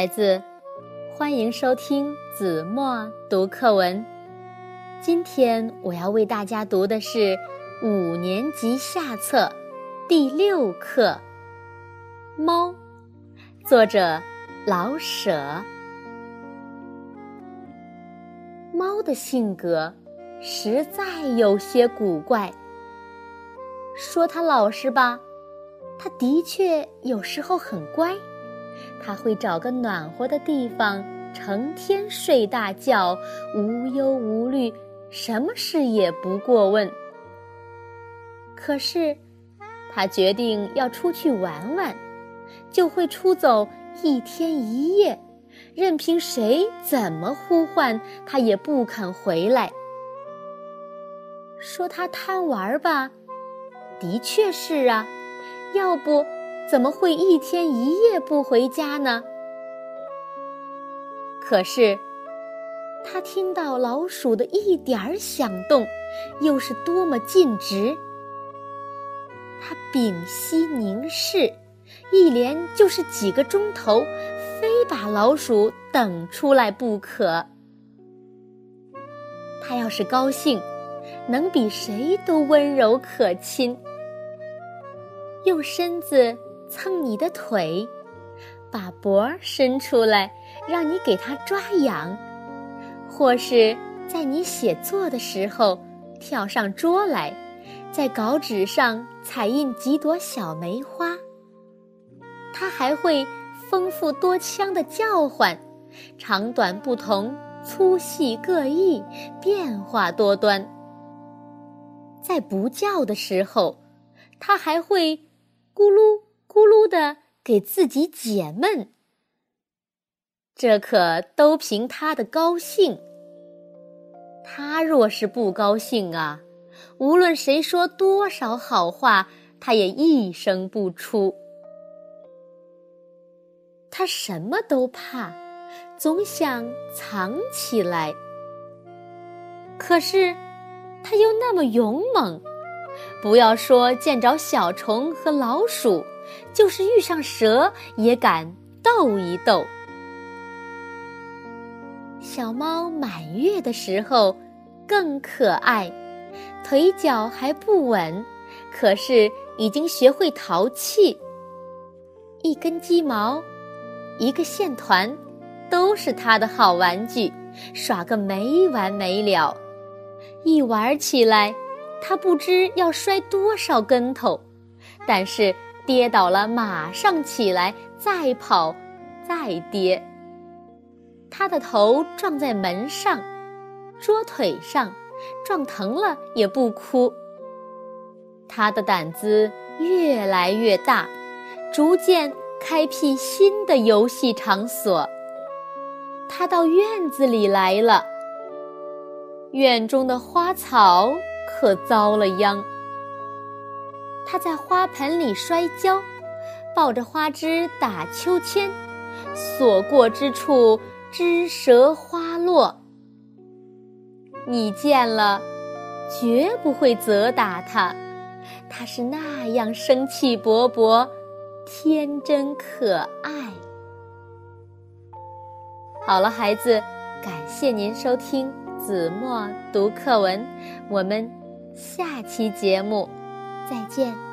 孩子，欢迎收听子墨读课文。今天我要为大家读的是五年级下册第六课《猫》，作者老舍。猫的性格实在有些古怪。说它老实吧，它的确有时候很乖。它会找个暖和的地方，成天睡大觉，无忧无虑，什么事也不过问。可是，它决定要出去玩玩，就会出走一天一夜，任凭谁怎么呼唤，它也不肯回来。说它贪玩吧，的确是啊，要不。怎么会一天一夜不回家呢？可是，他听到老鼠的一点儿响动，又是多么尽职。他屏息凝视，一连就是几个钟头，非把老鼠等出来不可。他要是高兴，能比谁都温柔可亲，用身子。蹭你的腿，把脖伸出来，让你给它抓痒；或是在你写作的时候，跳上桌来，在稿纸上彩印几朵小梅花。它还会丰富多腔的叫唤，长短不同，粗细各异，变化多端。在不叫的时候，它还会咕噜。咕噜的给自己解闷，这可都凭他的高兴。他若是不高兴啊，无论谁说多少好话，他也一声不出。他什么都怕，总想藏起来。可是，他又那么勇猛，不要说见着小虫和老鼠。就是遇上蛇也敢斗一斗。小猫满月的时候更可爱，腿脚还不稳，可是已经学会淘气。一根鸡毛，一个线团，都是它的好玩具，耍个没完没了。一玩起来，它不知要摔多少跟头，但是。跌倒了，马上起来，再跑，再跌。他的头撞在门上、桌腿上，撞疼了也不哭。他的胆子越来越大，逐渐开辟新的游戏场所。他到院子里来了，院中的花草可遭了殃。他在花盆里摔跤，抱着花枝打秋千，所过之处枝折花落。你见了，绝不会责打他，他是那样生气勃勃，天真可爱。好了，孩子，感谢您收听子墨读课文，我们下期节目。再见。